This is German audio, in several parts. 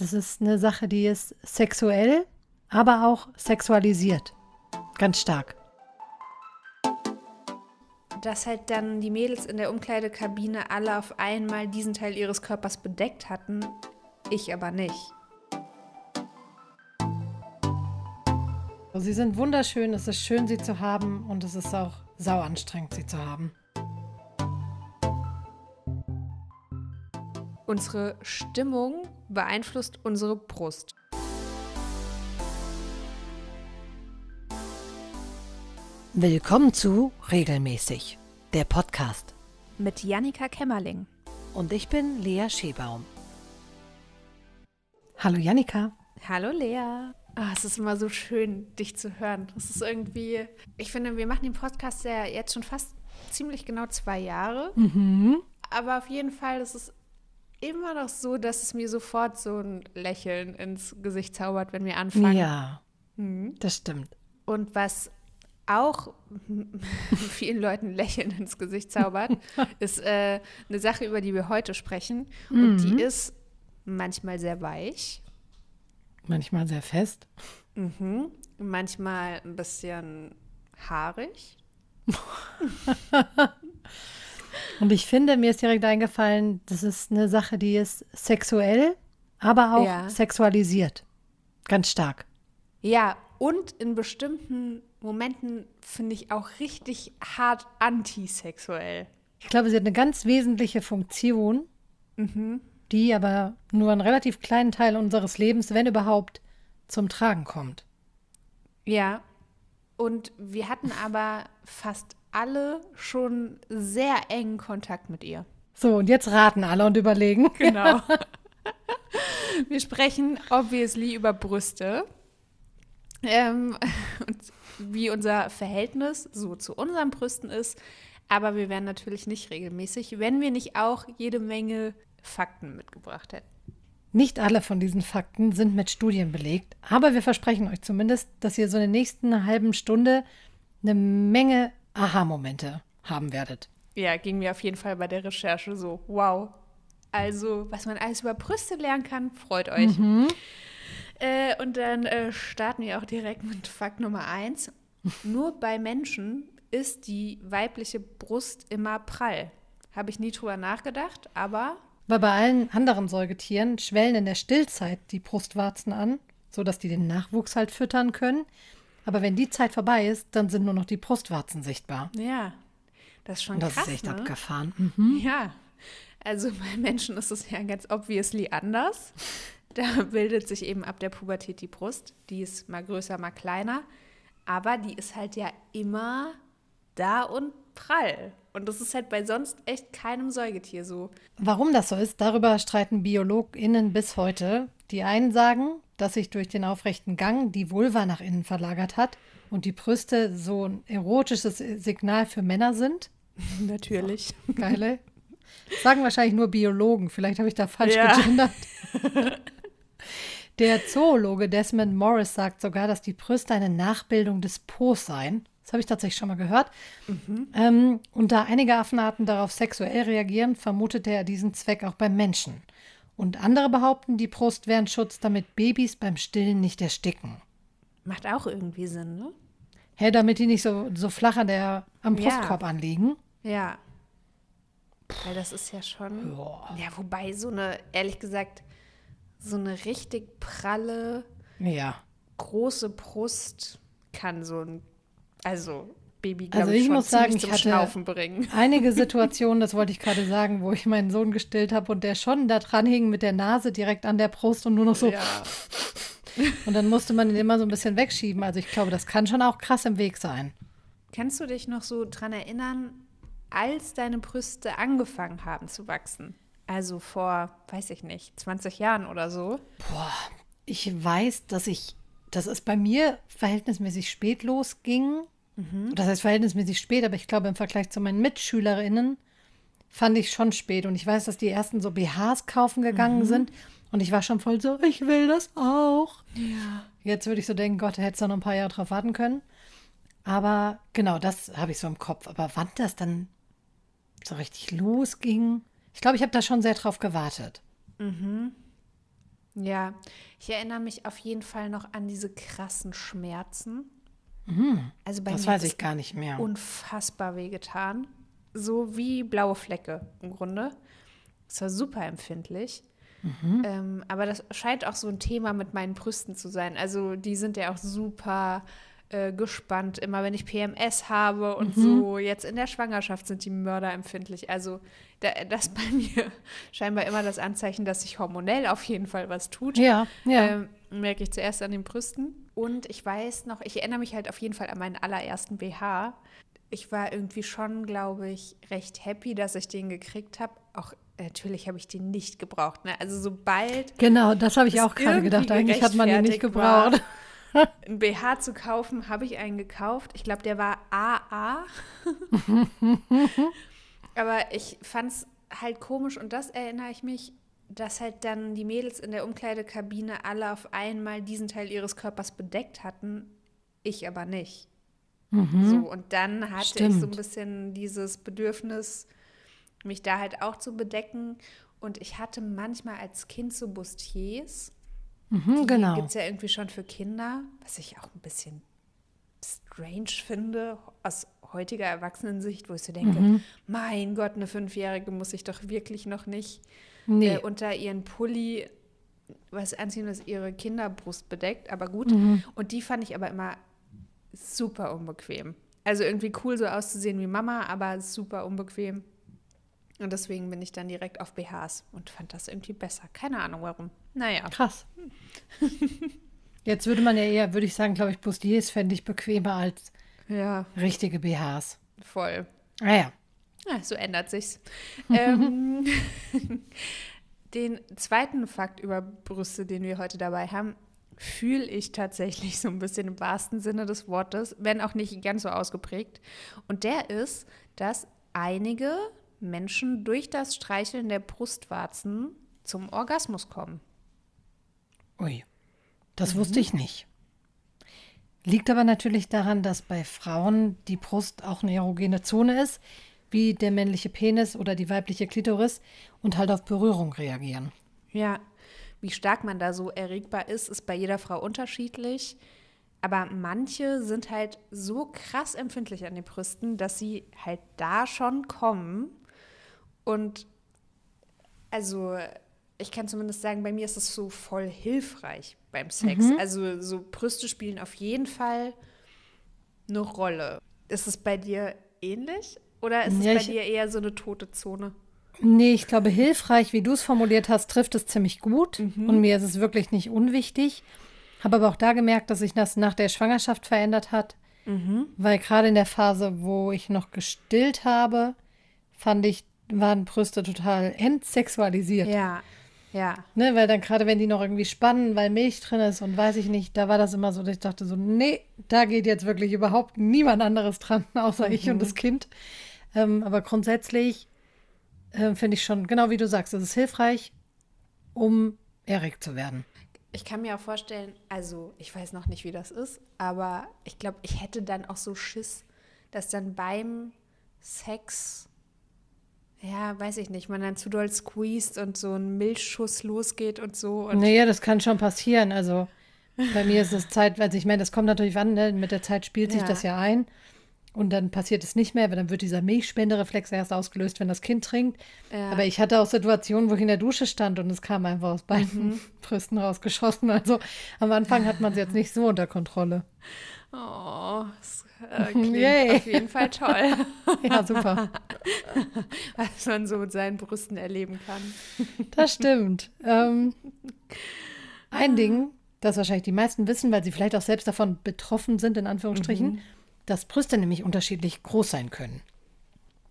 das ist eine Sache, die ist sexuell, aber auch sexualisiert. Ganz stark. Dass halt dann die Mädels in der Umkleidekabine alle auf einmal diesen Teil ihres Körpers bedeckt hatten, ich aber nicht. Sie sind wunderschön, es ist schön, sie zu haben und es ist auch sau anstrengend, sie zu haben. Unsere Stimmung beeinflusst unsere Brust. Willkommen zu Regelmäßig, der Podcast. Mit Jannika Kämmerling. Und ich bin Lea Schebaum. Hallo Jannika. Hallo Lea. Oh, es ist immer so schön, dich zu hören. Es ist irgendwie, ich finde, wir machen den Podcast ja jetzt schon fast ziemlich genau zwei Jahre. Mhm. Aber auf jeden Fall ist es immer noch so, dass es mir sofort so ein Lächeln ins Gesicht zaubert, wenn wir anfangen. Ja, Mhm. das stimmt. Und was auch vielen Leuten Lächeln ins Gesicht zaubert, ist äh, eine Sache, über die wir heute sprechen. Und Mhm. die ist manchmal sehr weich, Manchmal sehr fest. mhm. manchmal ein bisschen haarig. Und ich finde, mir ist direkt eingefallen, das ist eine Sache, die ist sexuell, aber auch Ja. sexualisiert. Ganz stark. Ja, und in bestimmten Momenten finde ich auch richtig hart antisexuell. Ich glaube, sie hat eine ganz wesentliche Funktion, die aber nur einen relativ kleinen Teil unseres Lebens, wenn überhaupt, zum Tragen kommt. Ja, und wir hatten aber fast alle schon sehr engen Kontakt mit ihr. So, und jetzt raten alle und überlegen. Genau. Wir sprechen obviously über Brüste ähm, und wie unser Verhältnis so zu unseren Brüsten ist. Aber wir wären natürlich nicht regelmäßig, wenn wir nicht auch jede Menge Fakten mitgebracht hätten. Nicht alle von diesen Fakten sind mit Studien belegt, aber wir versprechen euch zumindest, dass ihr so in der nächsten halben Stunde eine Menge Aha-Momente haben werdet. Ja, ging mir auf jeden Fall bei der Recherche so. Wow. Also, was man alles über Brüste lernen kann, freut euch. Äh, und dann äh, starten wir auch direkt mit Fakt Nummer eins. Nur bei Menschen ist die weibliche Brust immer prall. Habe ich nie drüber nachgedacht, aber Weil bei allen anderen Säugetieren schwellen in der Stillzeit die Brustwarzen an, sodass die den Nachwuchs halt füttern können. Aber wenn die Zeit vorbei ist, dann sind nur noch die Brustwarzen sichtbar. ja, das ist schon Und das krass. ist echt ne? abgefahren. Mhm. Ja, also bei Menschen ist es ja ganz obviously anders. Da bildet sich eben ab der Pubertät die Brust. Die ist mal größer, mal kleiner. Aber die ist halt ja immer da und prall. Und das ist halt bei sonst echt keinem Säugetier so. Warum das so ist, darüber streiten BiologInnen bis heute. Die einen sagen, dass sich durch den aufrechten Gang die Vulva nach innen verlagert hat und die Brüste so ein erotisches Signal für Männer sind. Natürlich. Geile. Sagen wahrscheinlich nur Biologen. Vielleicht habe ich da falsch Ja. gegendert. Der Zoologe Desmond Morris sagt sogar, dass die Brüste eine Nachbildung des Po's seien. Das habe ich tatsächlich schon mal gehört. Ähm, und da einige Affenarten darauf sexuell reagieren, vermutet er diesen Zweck auch beim Menschen. Und andere behaupten, die Brust wäre ein Schutz, damit Babys beim Stillen nicht ersticken. Macht auch irgendwie Sinn, ne? Hä, damit die nicht so, so flach an der, am Ja. Brustkorb anliegen. Ja. Weil das ist ja schon. Ja, wobei so eine, ehrlich gesagt, so eine richtig pralle, Ja. große Brust kann so ein, also Baby, Also glaube ich, ich schon muss sagen, ich zum hatte- Schnaufen bringen. Einige Situationen, das wollte ich gerade sagen, wo ich meinen Sohn gestillt habe und der schon da dran hing mit der Nase direkt an der Brust und nur noch so. Ja. Und dann musste man ihn immer so ein bisschen wegschieben. Also ich glaube, das kann schon auch krass im Weg sein. Kannst du dich noch so dran erinnern, als deine Brüste angefangen haben zu wachsen? Also vor, weiß ich nicht, 20 Jahren oder so. Ich weiß, dass ich, dass es bei mir verhältnismäßig spät losging. Das heißt verhältnismäßig spät, aber ich glaube im Vergleich zu meinen MitschülerInnen fand ich schon spät. Und ich weiß, dass die ersten so BHs kaufen gegangen sind. Und ich war schon voll so, ich will das auch. Ja. Jetzt würde ich so denken, Gott, da hättest du noch ein paar Jahre drauf warten können. Aber genau, das habe ich so im Kopf. Aber wann das dann so richtig losging, ich glaube, ich habe da schon sehr drauf gewartet. Ja, ich erinnere mich auf jeden Fall noch an diese krassen Schmerzen. Mhm. Also bei Das mir weiß ich gar nicht mehr. unfassbar wehgetan. So wie blaue Flecke im Grunde. Es war super empfindlich. Mhm. Ähm, aber das scheint auch so ein Thema mit meinen Brüsten zu sein. Also die sind ja auch super äh, gespannt, immer wenn ich PMS habe und Mhm. so. Jetzt in der Schwangerschaft sind die mörderempfindlich. Also da, das bei mir scheinbar immer das Anzeichen, dass sich hormonell auf jeden Fall was tut. Ja, ja. Ähm, merke ich zuerst an den Brüsten. Und ich weiß noch, ich erinnere mich halt auf jeden Fall an meinen allerersten BH. Ich war irgendwie schon, glaube ich, recht happy, dass ich den gekriegt habe. Auch natürlich habe ich den nicht gebraucht. Ne? Also sobald genau, das habe ich auch gerade gedacht. Eigentlich hat man den nicht gerechtfertigt war, gebraucht. ein BH zu kaufen, habe ich einen gekauft. Ich glaube, der war AA. Aber ich fand es halt komisch und das erinnere ich mich, dass halt dann die Mädels in der Umkleidekabine alle auf einmal diesen Teil ihres Körpers bedeckt hatten, ich aber nicht. So, und dann hatte ich so ein Mhm. Stimmt. bisschen dieses Bedürfnis, mich da halt auch zu bedecken. Und ich hatte manchmal als Kind so Bustiers. Mhm, Die genau. gibt es ja irgendwie schon für Kinder, was ich auch ein bisschen strange finde, aus heutiger Erwachsenensicht, wo ich so denke, Mhm. mein Gott, eine Fünfjährige muss sich doch wirklich noch nicht Nee. äh, unter ihren Pulli was anziehen, was ihre Kinderbrust bedeckt, aber gut. Mhm. Und die fand ich aber immer super unbequem. Also irgendwie cool so auszusehen wie Mama, aber super unbequem. Und deswegen bin ich dann direkt auf BHs und fand das irgendwie besser. Keine Ahnung warum. Naja. Krass. Jetzt würde man ja eher, würde ich sagen, glaube ich, Bustiers fände ich bequemer als Ja, richtige BHs. voll. Ah ja. Ja, so ändert sich's. ähm, den zweiten Fakt über Brüste, den wir heute dabei haben, fühle ich tatsächlich so ein bisschen im wahrsten Sinne des Wortes, wenn auch nicht ganz so ausgeprägt. Und der ist, dass einige Menschen durch das Streicheln der Brustwarzen zum Orgasmus kommen. Ui. Das wusste ich nicht. Liegt aber natürlich daran, dass bei Frauen die Brust auch eine erogene Zone ist, wie der männliche Penis oder die weibliche Klitoris und halt auf Berührung reagieren. Ja, wie stark man da so erregbar ist, ist bei jeder Frau unterschiedlich. Aber manche sind halt so krass empfindlich an den Brüsten, dass sie halt da schon kommen. Und also, ich kann zumindest sagen, bei mir ist es so voll hilfreich beim Sex. Also, so Brüste spielen auf jeden Fall eine Rolle. Ist es bei dir ähnlich? Oder ist Ja, es bei ich- dir eher so eine tote Zone? Nee, ich glaube, hilfreich, wie du es formuliert hast, trifft es ziemlich gut. Und mir ist es wirklich nicht unwichtig. Habe aber auch da gemerkt, dass sich das nach der Schwangerschaft verändert hat. Weil gerade in der Phase, wo ich noch gestillt habe, fand ich, waren Brüste total entsexualisiert. Ja, ja. Ne, weil dann gerade, wenn die noch irgendwie spannen, weil Milch drin ist und weiß ich nicht, da war das immer so, dass ich dachte so, nee, da geht jetzt wirklich überhaupt niemand anderes dran, außer ich und das Kind. Ähm, aber grundsätzlich ähm, finde ich schon, genau wie du sagst, es ist hilfreich, um erregt zu werden. Ich kann mir auch vorstellen, also ich weiß noch nicht, wie das ist, aber ich glaube, ich hätte dann auch so Schiss, dass dann beim Sex, ja, weiß ich nicht, man dann zu doll squeezed und so ein Milchschuss losgeht und so. Und Naja, das kann schon passieren. Also bei mir ist es Zeit, also ich meine, das kommt natürlich an, ne? mit der Zeit spielt sich Ja. das ja ein. Und dann passiert es nicht mehr, weil dann wird dieser Milchspendereflex erst ausgelöst, wenn das Kind trinkt. Ja. Aber ich hatte auch Situationen, wo ich in der Dusche stand und es kam einfach aus beiden Mhm. Brüsten rausgeschossen. Also am Anfang hat man es jetzt nicht so unter Kontrolle. Oh, das äh, klingt Yay. auf jeden Fall toll, Ja, super. was man so mit seinen Brüsten erleben kann. Das stimmt. Ähm, ein Ding, das wahrscheinlich die meisten wissen, weil sie vielleicht auch selbst davon betroffen sind, in Anführungsstrichen, dass Brüste nämlich unterschiedlich groß sein können.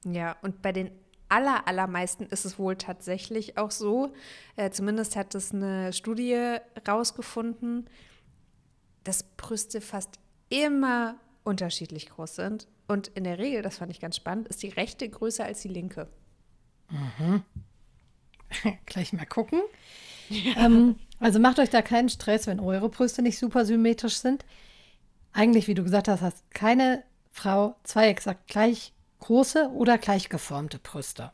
Ja, und bei den aller, allermeisten ist es wohl tatsächlich auch so, äh, zumindest hat es eine Studie rausgefunden, dass Brüste fast immer unterschiedlich groß sind. Und in der Regel, das fand ich ganz spannend, ist die rechte größer als die linke. Gleich mal gucken. Ähm, also macht euch da keinen Stress, wenn eure Brüste nicht super symmetrisch sind. Eigentlich, wie du gesagt hast, hast keine Frau zwei exakt gleich große oder gleich geformte Brüste.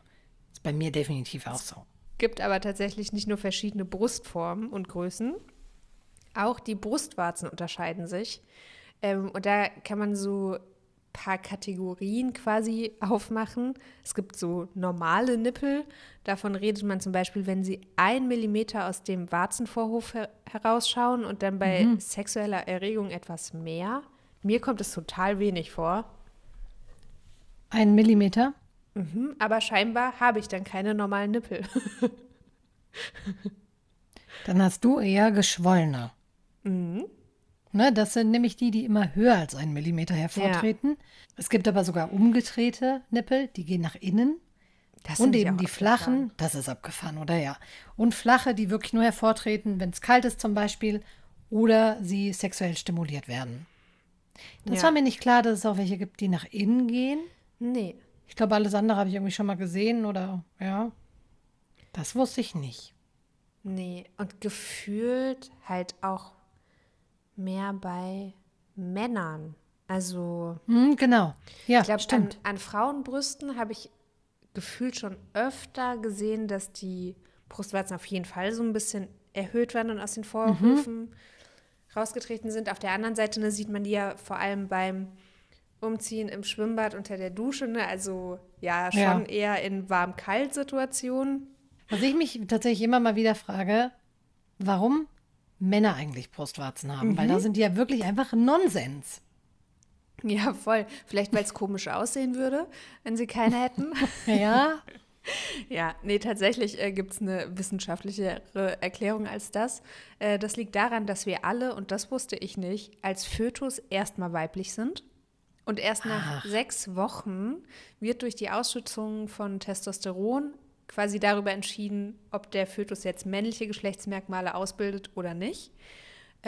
Ist bei mir definitiv auch so. gibt aber tatsächlich nicht nur verschiedene Brustformen und Größen, auch die Brustwarzen unterscheiden sich. Ähm, und da kann man so paar Kategorien quasi aufmachen. Es gibt so normale Nippel. Davon redet man zum Beispiel, wenn sie ein Millimeter aus dem Warzenvorhof her herausschauen und dann bei mhm. sexueller Erregung etwas mehr. Mir kommt es total wenig vor. Ein Millimeter? Mhm, aber scheinbar habe ich dann keine normalen Nippel. dann hast du eher geschwollene. Mhm. Ne, das sind nämlich die, die immer höher als einen Millimeter hervortreten. Ja. Es gibt aber sogar umgedrehte Nippel, die gehen nach innen. Das und eben die flachen, das ist abgefahren, oder ja. Und flache, die wirklich nur hervortreten, wenn es kalt ist zum Beispiel oder sie sexuell stimuliert werden. Das ja. war mir nicht klar, dass es auch welche gibt, die nach innen gehen. Nee. Ich glaube, alles andere habe ich irgendwie schon mal gesehen oder ja. Das wusste ich nicht. Nee, und gefühlt halt auch mehr bei Männern. Also. Hm, genau. Ja, ich glaube, an, an Frauenbrüsten habe ich gefühlt schon öfter gesehen, dass die Brustwarzen auf jeden Fall so ein bisschen erhöht werden und aus den Vorhöfen mhm. rausgetreten sind. Auf der anderen Seite ne, sieht man die ja vor allem beim Umziehen im Schwimmbad unter der Dusche. Ne? Also ja, schon ja. eher in warm-kalt-Situationen. Was ich mich tatsächlich immer mal wieder frage, warum Männer eigentlich Brustwarzen haben, mhm. weil da mhm. sind die ja wirklich einfach Nonsens. Ja, voll. Vielleicht, weil es komisch aussehen würde, wenn sie keine hätten. ja. Ja, nee, tatsächlich äh, gibt es eine wissenschaftlichere Erklärung als das. Äh, das liegt daran, dass wir alle, und das wusste ich nicht, als Fötus erstmal weiblich sind. Und erst nach Ach. sechs Wochen wird durch die Ausschüttung von Testosteron quasi darüber entschieden, ob der Fötus jetzt männliche Geschlechtsmerkmale ausbildet oder nicht.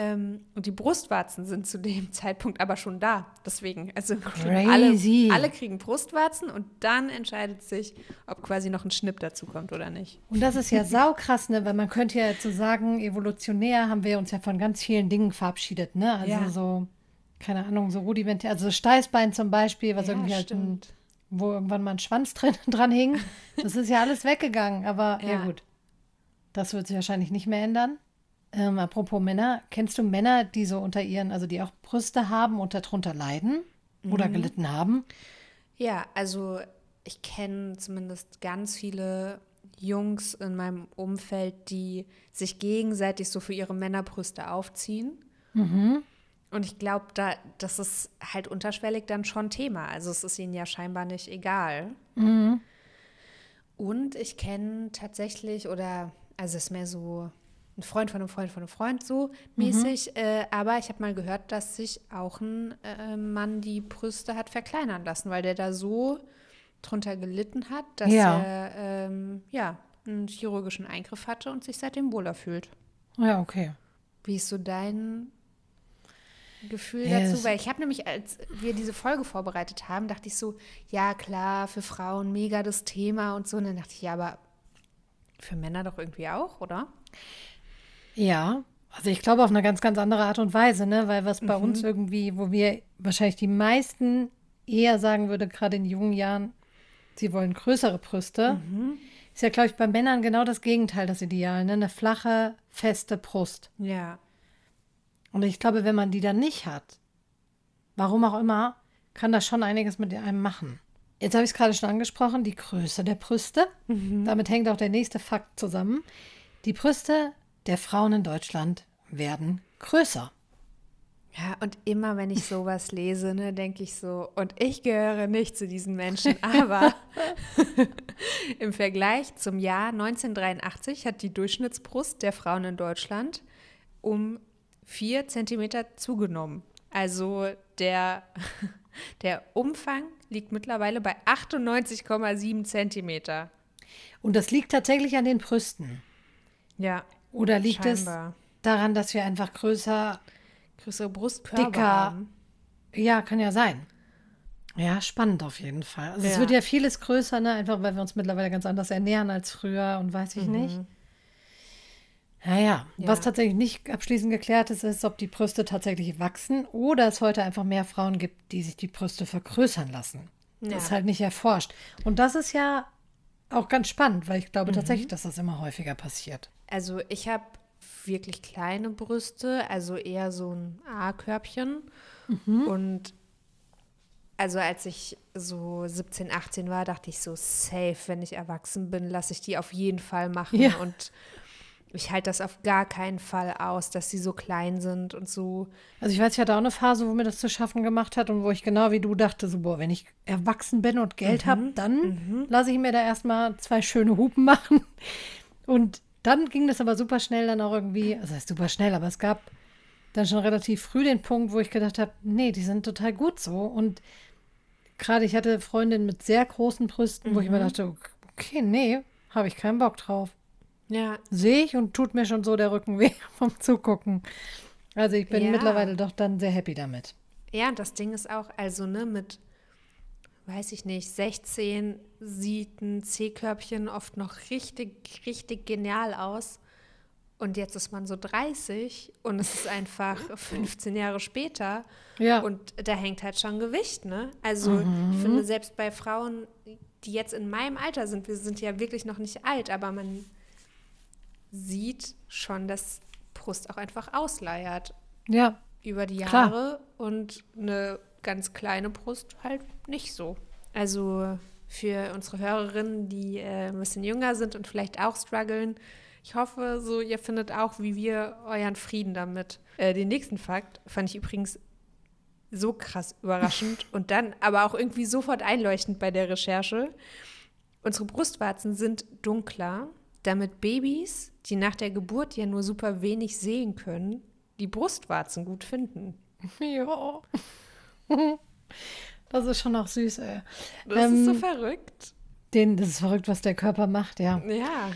Ähm, und die Brustwarzen sind zu dem Zeitpunkt aber schon da. Deswegen, also alle, alle, kriegen Brustwarzen und dann entscheidet sich, ob quasi noch ein Schnipp dazu kommt oder nicht. Und das ist ja saukrass, ne? weil man könnte ja so sagen, evolutionär haben wir uns ja von ganz vielen Dingen verabschiedet. Ne? Also ja. so, keine Ahnung, so rudimentär, also Steißbein zum Beispiel, was ja, irgendwie halt ein wo irgendwann mal ein Schwanz drin, dran hing. Das ist ja alles weggegangen, aber ja. ja. gut. Das wird sich wahrscheinlich nicht mehr ändern. Ähm, apropos Männer, kennst du Männer, die so unter ihren, also die auch Brüste haben und darunter leiden mhm. oder gelitten haben? Ja, also ich kenne zumindest ganz viele Jungs in meinem Umfeld, die sich gegenseitig so für ihre Männerbrüste aufziehen. Mhm. Und ich glaube, da, das ist halt unterschwellig dann schon Thema. Also es ist ihnen ja scheinbar nicht egal. Mhm. Und ich kenne tatsächlich, oder also es ist mehr so ein Freund von einem Freund von einem Freund so mäßig, mhm. äh, aber ich habe mal gehört, dass sich auch ein äh, Mann die Brüste hat verkleinern lassen, weil der da so drunter gelitten hat, dass ja. er ähm, ja einen chirurgischen Eingriff hatte und sich seitdem wohler fühlt. Ja, okay. Wie ist so dein Gefühl yes. dazu, weil ich habe nämlich, als wir diese Folge vorbereitet haben, dachte ich so, ja klar, für Frauen mega das Thema und so. Und dann dachte ich, ja, aber für Männer doch irgendwie auch, oder? Ja, also ich glaube auf eine ganz, ganz andere Art und Weise, ne? Weil was bei mhm. uns irgendwie, wo wir wahrscheinlich die meisten eher sagen würde, gerade in jungen Jahren, sie wollen größere Brüste, mhm. ist ja, glaube ich, bei Männern genau das Gegenteil, das Ideal, ne? Eine flache, feste Brust. Ja. Und ich glaube, wenn man die dann nicht hat, warum auch immer, kann das schon einiges mit einem machen. Jetzt habe ich es gerade schon angesprochen, die Größe der Brüste. Mhm. Damit hängt auch der nächste Fakt zusammen. Die Brüste der Frauen in Deutschland werden größer. Ja, und immer wenn ich sowas lese, ne, denke ich so, und ich gehöre nicht zu diesen Menschen, aber im Vergleich zum Jahr 1983 hat die Durchschnittsbrust der Frauen in Deutschland um vier Zentimeter zugenommen. Also der, der Umfang liegt mittlerweile bei 98,7 Zentimeter. Und das liegt tatsächlich an den Brüsten. Ja. Oder liegt scheinbar. es daran, dass wir einfach größer, größere Brustkörper dicker, haben? Ja, kann ja sein. Ja, spannend auf jeden Fall. Also ja. es wird ja vieles größer, ne? Einfach weil wir uns mittlerweile ganz anders ernähren als früher und weiß ich mhm. nicht. Ja, ja. Was tatsächlich nicht abschließend geklärt ist, ist, ob die Brüste tatsächlich wachsen oder es heute einfach mehr Frauen gibt, die sich die Brüste vergrößern lassen. Ja. Das ist halt nicht erforscht. Und das ist ja auch ganz spannend, weil ich glaube mhm. tatsächlich, dass das immer häufiger passiert. Also ich habe wirklich kleine Brüste, also eher so ein A-Körbchen. Mhm. Und also als ich so 17, 18 war, dachte ich so, safe, wenn ich erwachsen bin, lasse ich die auf jeden Fall machen. Ja. Und ich halte das auf gar keinen Fall aus, dass sie so klein sind und so. Also ich weiß, ich hatte auch eine Phase, wo mir das zu schaffen gemacht hat und wo ich genau wie du dachte, so, boah, wenn ich erwachsen bin und Geld mhm. habe, dann mhm. lasse ich mir da erstmal zwei schöne Hupen machen. Und dann ging das aber super schnell dann auch irgendwie, also heißt super schnell, aber es gab dann schon relativ früh den Punkt, wo ich gedacht habe, nee, die sind total gut so. Und gerade ich hatte Freundinnen mit sehr großen Brüsten, mhm. wo ich mir mhm. dachte, okay, nee, habe ich keinen Bock drauf. Ja. Sehe ich und tut mir schon so der Rücken weh vom Zugucken. Also ich bin ja. mittlerweile doch dann sehr happy damit. Ja, das Ding ist auch, also ne, mit, weiß ich nicht, 16 sieht ein C-Körbchen oft noch richtig, richtig genial aus. Und jetzt ist man so 30 und es ist einfach 15 Jahre später. Ja. Und da hängt halt schon Gewicht, ne? Also mhm. ich finde, selbst bei Frauen, die jetzt in meinem Alter sind, wir sind ja wirklich noch nicht alt, aber man sieht schon, dass Brust auch einfach ausleiert. Ja. Über die Jahre klar. und eine ganz kleine Brust halt nicht so. Also für unsere Hörerinnen, die äh, ein bisschen jünger sind und vielleicht auch strugglen, ich hoffe, so ihr findet auch, wie wir euren Frieden damit. Äh, den nächsten Fakt fand ich übrigens so krass überraschend und dann aber auch irgendwie sofort einleuchtend bei der Recherche. Unsere Brustwarzen sind dunkler damit Babys, die nach der Geburt ja nur super wenig sehen können, die Brustwarzen gut finden. Ja. Das ist schon auch süß, ey. Das ähm, ist so verrückt. Den, das ist verrückt, was der Körper macht, ja. Ja.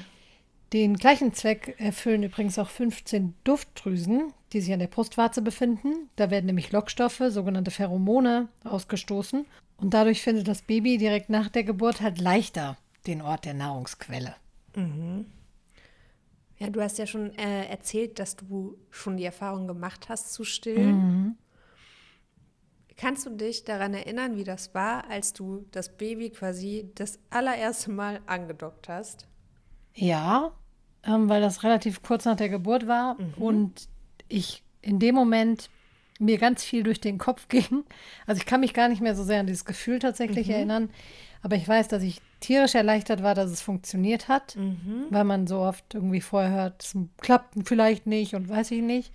Den gleichen Zweck erfüllen übrigens auch 15 Duftdrüsen, die sich an der Brustwarze befinden. Da werden nämlich Lockstoffe, sogenannte Pheromone, ausgestoßen. Und dadurch findet das Baby direkt nach der Geburt halt leichter den Ort der Nahrungsquelle. Mhm. Ja, du hast ja schon äh, erzählt, dass du schon die Erfahrung gemacht hast zu stillen. Mhm. Kannst du dich daran erinnern, wie das war, als du das Baby quasi das allererste Mal angedockt hast? Ja, ähm, weil das relativ kurz nach der Geburt war mhm. und ich in dem Moment mir ganz viel durch den Kopf ging. Also ich kann mich gar nicht mehr so sehr an dieses Gefühl tatsächlich mhm. erinnern, aber ich weiß, dass ich tierisch erleichtert war, dass es funktioniert hat, mhm. weil man so oft irgendwie vorher hört, es klappt vielleicht nicht und weiß ich nicht.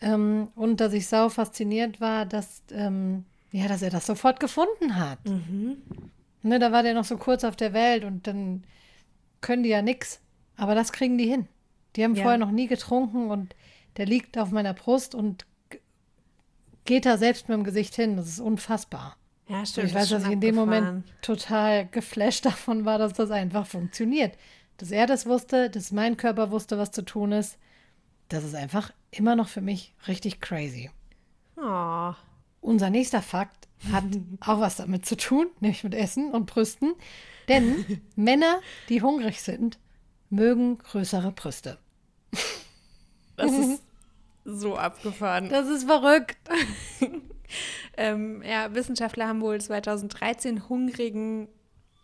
Ähm, und dass ich sau fasziniert war, dass, ähm, ja, dass er das sofort gefunden hat. Mhm. Ne, da war der noch so kurz auf der Welt und dann können die ja nichts. Aber das kriegen die hin. Die haben ja. vorher noch nie getrunken und der liegt auf meiner Brust und geht da selbst mit dem Gesicht hin. Das ist unfassbar. Ja, stimmt. ich weiß, dass ich in dem Moment total geflasht davon war, dass das einfach funktioniert. Dass er das wusste, dass mein Körper wusste, was zu tun ist. Das ist einfach immer noch für mich richtig crazy. Oh. Unser nächster Fakt hat auch was damit zu tun, nämlich mit Essen und Brüsten. Denn Männer, die hungrig sind, mögen größere Brüste. Das ist so abgefahren. Das ist verrückt. ähm, ja, Wissenschaftler haben wohl 2013 hungrigen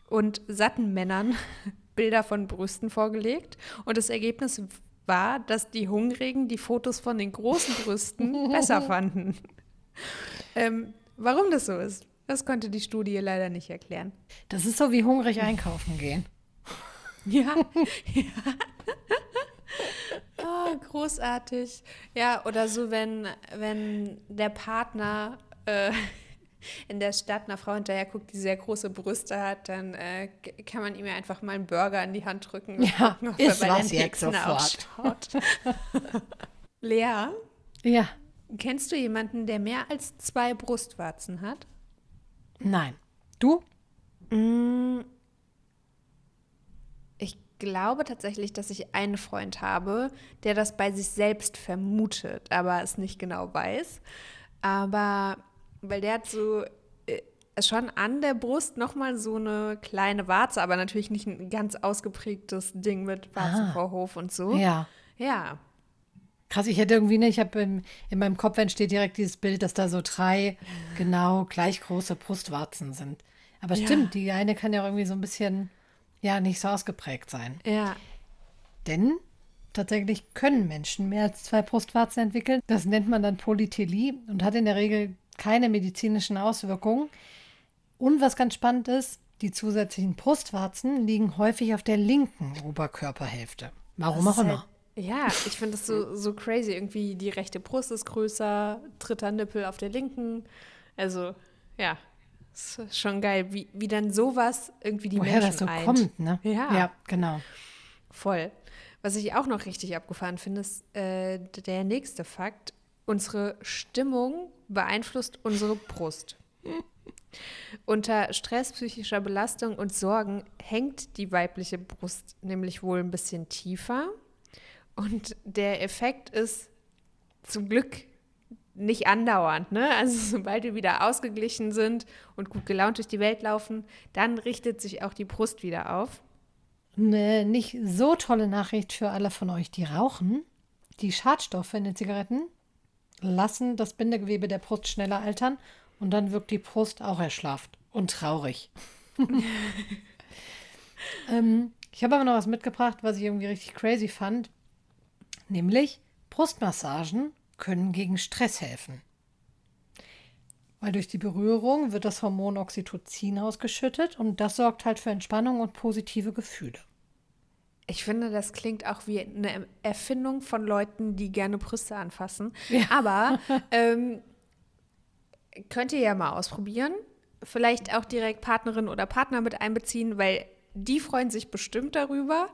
und satten Männern Bilder von Brüsten vorgelegt. Und das Ergebnis war, dass die Hungrigen die Fotos von den großen Brüsten besser fanden. Ähm, warum das so ist, das konnte die Studie leider nicht erklären. Das ist so wie hungrig einkaufen gehen. Ja, ja. Oh, großartig. Ja, oder so, wenn, wenn der Partner äh, in der Stadt einer Frau hinterher guckt, die sehr große Brüste hat, dann äh, kann man ihm ja einfach mal einen Burger in die Hand drücken. Ja, gucken, ist bei was jetzt sofort. Lea? Ja. Kennst du jemanden, der mehr als zwei Brustwarzen hat? Nein. Du? Mm, glaube tatsächlich, dass ich einen Freund habe, der das bei sich selbst vermutet, aber es nicht genau weiß. Aber weil der hat so äh, schon an der Brust nochmal so eine kleine Warze, aber natürlich nicht ein ganz ausgeprägtes Ding mit Warzenvorhof ah, und so. Ja. Ja. Krass, ich hätte irgendwie nicht, ich habe in, in meinem Kopf entsteht direkt dieses Bild, dass da so drei genau gleich große Brustwarzen sind. Aber stimmt, ja. die eine kann ja irgendwie so ein bisschen ja nicht so ausgeprägt sein. Ja. Denn tatsächlich können Menschen mehr als zwei Brustwarzen entwickeln. Das nennt man dann Polytelie und hat in der Regel keine medizinischen Auswirkungen. Und was ganz spannend ist, die zusätzlichen Brustwarzen liegen häufig auf der linken Oberkörperhälfte. Warum auch immer. Halt, ja, ich finde das so, so crazy. Irgendwie die rechte Brust ist größer, dritter Nippel auf der linken. Also, ja, ist schon geil, wie, wie dann sowas irgendwie die Woher Menschen das so eint. kommt, ne? Ja. Ja, genau. Voll. Was ich auch noch richtig abgefahren finde, ist äh, der nächste Fakt. Unsere Stimmung beeinflusst unsere Brust. Unter Stress, psychischer Belastung und Sorgen hängt die weibliche Brust nämlich wohl ein bisschen tiefer. Und der Effekt ist zum Glück nicht andauernd. Ne? Also sobald wir wieder ausgeglichen sind und gut gelaunt durch die Welt laufen, dann richtet sich auch die Brust wieder auf. Eine nicht so tolle Nachricht für alle von euch, die rauchen. Die Schadstoffe in den Zigaretten lassen das Bindegewebe der Brust schneller altern und dann wirkt die Brust auch erschlafft und traurig. ähm, ich habe aber noch was mitgebracht, was ich irgendwie richtig crazy fand. Nämlich Brustmassagen können gegen Stress helfen. Weil durch die Berührung wird das Hormon Oxytocin ausgeschüttet und das sorgt halt für Entspannung und positive Gefühle. Ich finde, das klingt auch wie eine Erfindung von Leuten, die gerne Brüste anfassen. Ja. Aber ähm, könnt ihr ja mal ausprobieren. Vielleicht auch direkt Partnerin oder Partner mit einbeziehen, weil die freuen sich bestimmt darüber,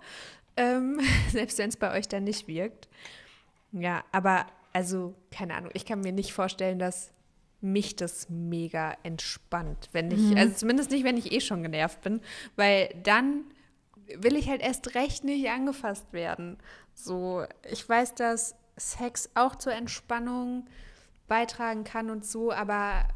ähm, selbst wenn es bei euch dann nicht wirkt. Ja, aber also, keine Ahnung, ich kann mir nicht vorstellen, dass mich das mega entspannt, wenn ich, also zumindest nicht, wenn ich eh schon genervt bin, weil dann will ich halt erst recht nicht angefasst werden. So, ich weiß, dass Sex auch zur Entspannung beitragen kann und so, aber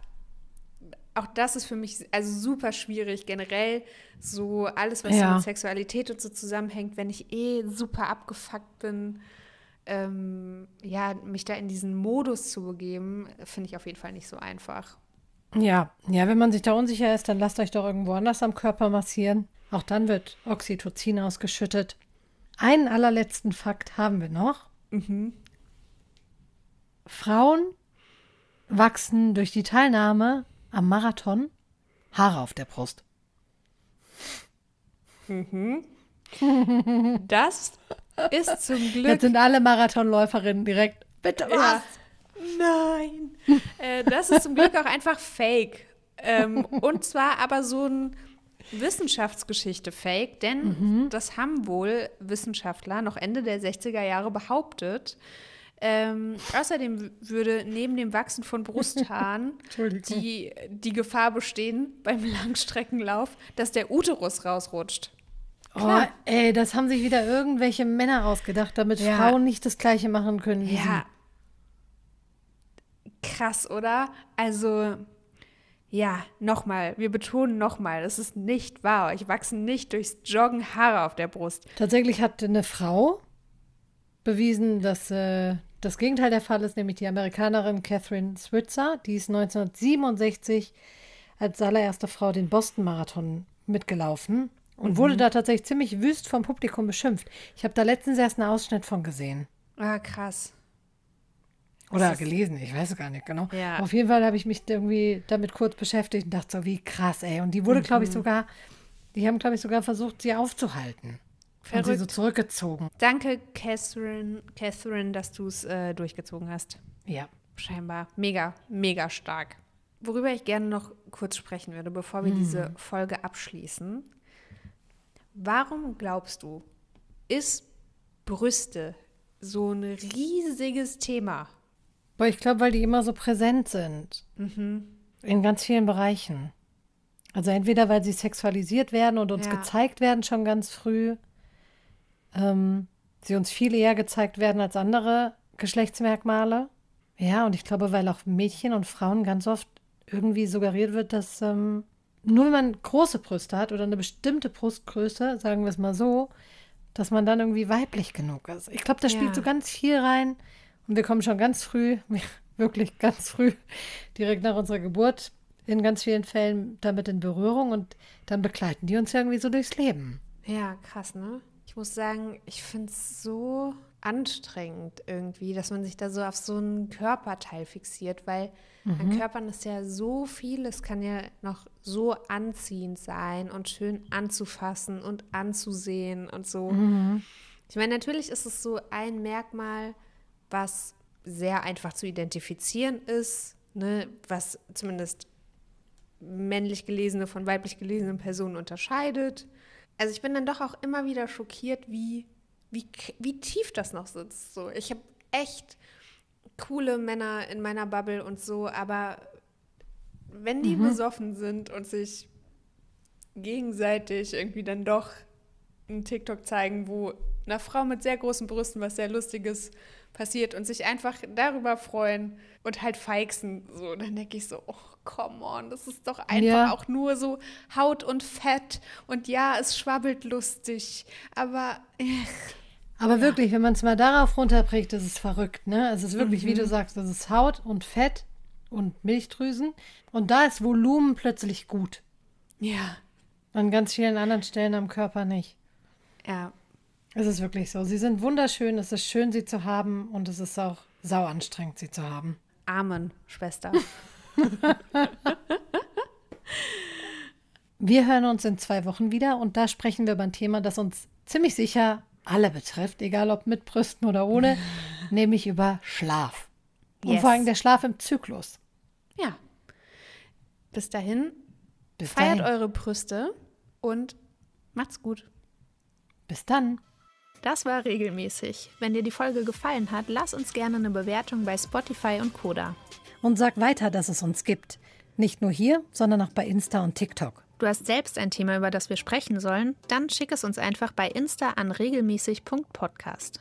auch das ist für mich also super schwierig. Generell so alles, was Ja. mit Sexualität und so zusammenhängt, wenn ich eh super abgefuckt bin, ähm, ja, mich da in diesen Modus zu begeben, finde ich auf jeden Fall nicht so einfach. Ja, ja, wenn man sich da unsicher ist, dann lasst euch doch irgendwo anders am Körper massieren. Auch dann wird Oxytocin ausgeschüttet. Einen allerletzten Fakt haben wir noch. Frauen wachsen durch die Teilnahme am Marathon Haare auf der Brust. Das ist zum Glück Jetzt sind alle Marathonläuferinnen direkt. Bitte was? Ja. Nein. äh, das ist zum Glück auch einfach fake. Ähm, und zwar aber so ein Wissenschaftsgeschichte-Fake, denn das haben wohl Wissenschaftler noch Ende der 60er Jahre behauptet. Ähm, außerdem würde neben dem Wachsen von Brusthaaren die, die Gefahr bestehen beim Langstreckenlauf, dass der Uterus rausrutscht. Oh, ey, das haben sich wieder irgendwelche Männer ausgedacht, damit Ja. Frauen nicht das Gleiche machen können wie Ja. Krass, oder? Also, ja, nochmal, wir betonen nochmal, das ist nicht wahr. Euch wachsen nicht durchs Joggen Haare auf der Brust. sie. Tatsächlich hat eine Frau bewiesen, dass äh, das Gegenteil der Fall ist, nämlich die Amerikanerin Catherine Switzer, die ist 1967 als allererste Frau den Boston-Marathon mitgelaufen und wurde da tatsächlich ziemlich wüst vom Publikum beschimpft. Ich habe da letztens erst einen Ausschnitt von gesehen. Ah, krass. Oder gelesen, ich weiß es gar nicht genau. Ja. Auf jeden Fall habe ich mich irgendwie damit kurz beschäftigt und dachte so, wie krass, ey. Und die wurde, glaube ich, Mhm. sogar, die haben, glaube ich, sogar versucht, sie aufzuhalten. Und sie so Verrückt. zurückgezogen. Danke, Catherine, Catherine dass du es äh, durchgezogen hast. Ja. Scheinbar mega, mega stark. Worüber ich gerne noch kurz sprechen würde, bevor wir diese Folge abschließen. Warum glaubst du, ist Brüste so ein riesiges Thema? Aber ich glaube, weil die immer so präsent sind. Mhm. In ganz vielen Bereichen. Also entweder, weil sie sexualisiert werden und uns Ja. gezeigt werden schon ganz früh. Ähm, sie uns viel eher gezeigt werden als andere Geschlechtsmerkmale. Ja, und ich glaube, weil auch Mädchen und Frauen ganz oft irgendwie suggeriert wird, dass ähm, nur wenn man große Brüste hat oder eine bestimmte Brustgröße, sagen wir es mal so, dass man dann irgendwie weiblich genug ist. Ich glaube, da spielt Ja. so ganz viel rein. Und wir kommen schon ganz früh, wirklich ganz früh, direkt nach unserer Geburt, in ganz vielen Fällen damit in Berührung und dann begleiten die uns irgendwie so durchs Leben. Ja, krass, ne? Ich muss sagen, ich finde es so anstrengend irgendwie, dass man sich da so auf so einen Körperteil fixiert, weil mhm. an Körpern ist ja so viel, es kann ja noch so anziehend sein und schön anzufassen und anzusehen und so. Mhm. Ich meine, natürlich ist es so ein Merkmal, was sehr einfach zu identifizieren ist, ne, was zumindest männlich gelesene von weiblich gelesenen Personen unterscheidet. Also ich bin dann doch auch immer wieder schockiert, wie, wie, wie tief das noch sitzt. So, ich habe echt coole Männer in meiner Bubble und so, aber wenn die mhm. besoffen sind und sich gegenseitig irgendwie dann doch einen TikTok zeigen, wo einer Frau mit sehr großen Brüsten was sehr Lustiges passiert und sich einfach darüber freuen und halt feixen. So, dann denke ich so, oh, come on, das ist doch einfach ja. auch nur so Haut und Fett. Und ja, es schwabbelt lustig, aber. Äh, aber ja. wirklich, wenn man es mal darauf runterprägt, ist es verrückt, ne? Es ist wirklich, mhm. wie du mhm. sagst, es ist Haut und Fett und Milchdrüsen. Und da ist Volumen plötzlich gut. Ja. An ganz vielen anderen Stellen am Körper nicht. Ja. Es ist wirklich so. Sie sind wunderschön, es ist schön, sie zu haben und es ist auch sau anstrengend, sie zu haben. Amen, Schwester. wir hören uns in zwei Wochen wieder und da sprechen wir über ein Thema, das uns ziemlich sicher alle betrifft, egal ob mit Brüsten oder ohne, nämlich über Schlaf. Yes. Und vor allem der Schlaf im Zyklus. Ja. Bis dahin, Bis feiert dahin. eure Brüste und macht's gut. Bis dann. Das war regelmäßig. Wenn dir die Folge gefallen hat, lass uns gerne eine Bewertung bei Spotify und Koda. Und sag weiter, dass es uns gibt. Nicht nur hier, sondern auch bei Insta und TikTok. Du hast selbst ein Thema, über das wir sprechen sollen? Dann schick es uns einfach bei Insta an regelmäßig.podcast.